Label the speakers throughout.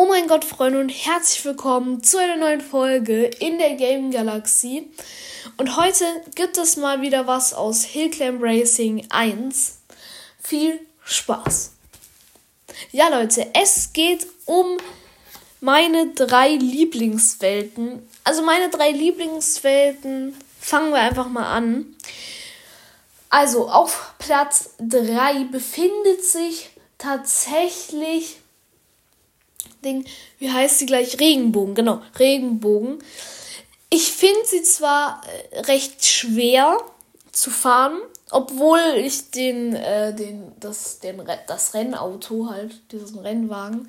Speaker 1: Oh mein Gott, Freunde, und herzlich willkommen zu einer neuen Folge in der Game Galaxie. Und heute gibt es mal wieder was aus Hillclimb Racing 1. Viel Spaß! Ja, Leute, es geht um meine drei Lieblingswelten. Also meine drei Lieblingswelten. Fangen wir einfach mal an. Also auf Platz 3 befindet sich tatsächlich Ding, wie heißt sie gleich? Regenbogen, genau, Regenbogen. Ich finde sie zwar äh, recht schwer zu fahren, obwohl ich den, äh, den, das, den, das Rennauto halt, diesen Rennwagen,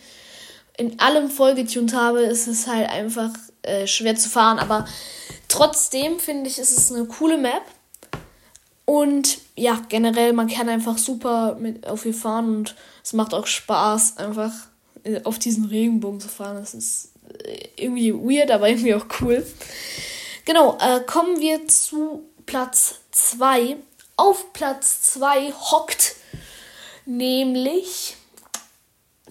Speaker 1: in allem vollgetunt habe, ist es halt einfach äh, schwer zu fahren. Aber trotzdem finde ich, ist es eine coole Map. Und ja, generell, man kann einfach super mit auf ihr fahren und es macht auch Spaß, einfach auf diesen Regenbogen zu fahren. Das ist äh, irgendwie weird, aber irgendwie auch cool. Genau, äh, kommen wir zu Platz 2. Auf Platz 2 hockt nämlich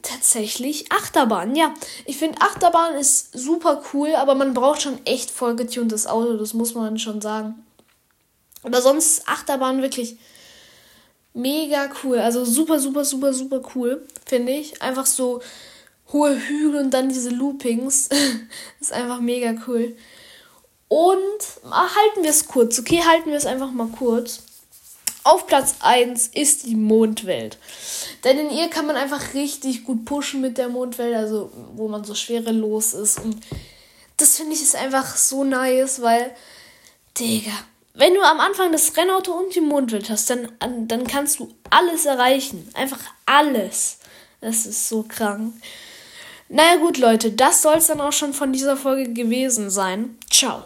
Speaker 1: tatsächlich Achterbahn. Ja, ich finde Achterbahn ist super cool, aber man braucht schon echt voll getuntes Auto, das muss man schon sagen. Aber sonst ist Achterbahn wirklich mega cool. Also super, super, super, super cool, finde ich. Einfach so hohe Hügel und dann diese Loopings. ist einfach mega cool. Und halten wir es kurz, okay? Halten wir es einfach mal kurz. Auf Platz 1 ist die Mondwelt. Denn in ihr kann man einfach richtig gut pushen mit der Mondwelt, also wo man so schwerelos ist. Und das finde ich ist einfach so nice, weil, Digga, wenn du am Anfang das Rennauto und die Mondwelt hast, dann, dann kannst du alles erreichen. Einfach alles. Das ist so krank. Naja gut, Leute, das soll es dann auch schon von dieser Folge gewesen sein. Ciao.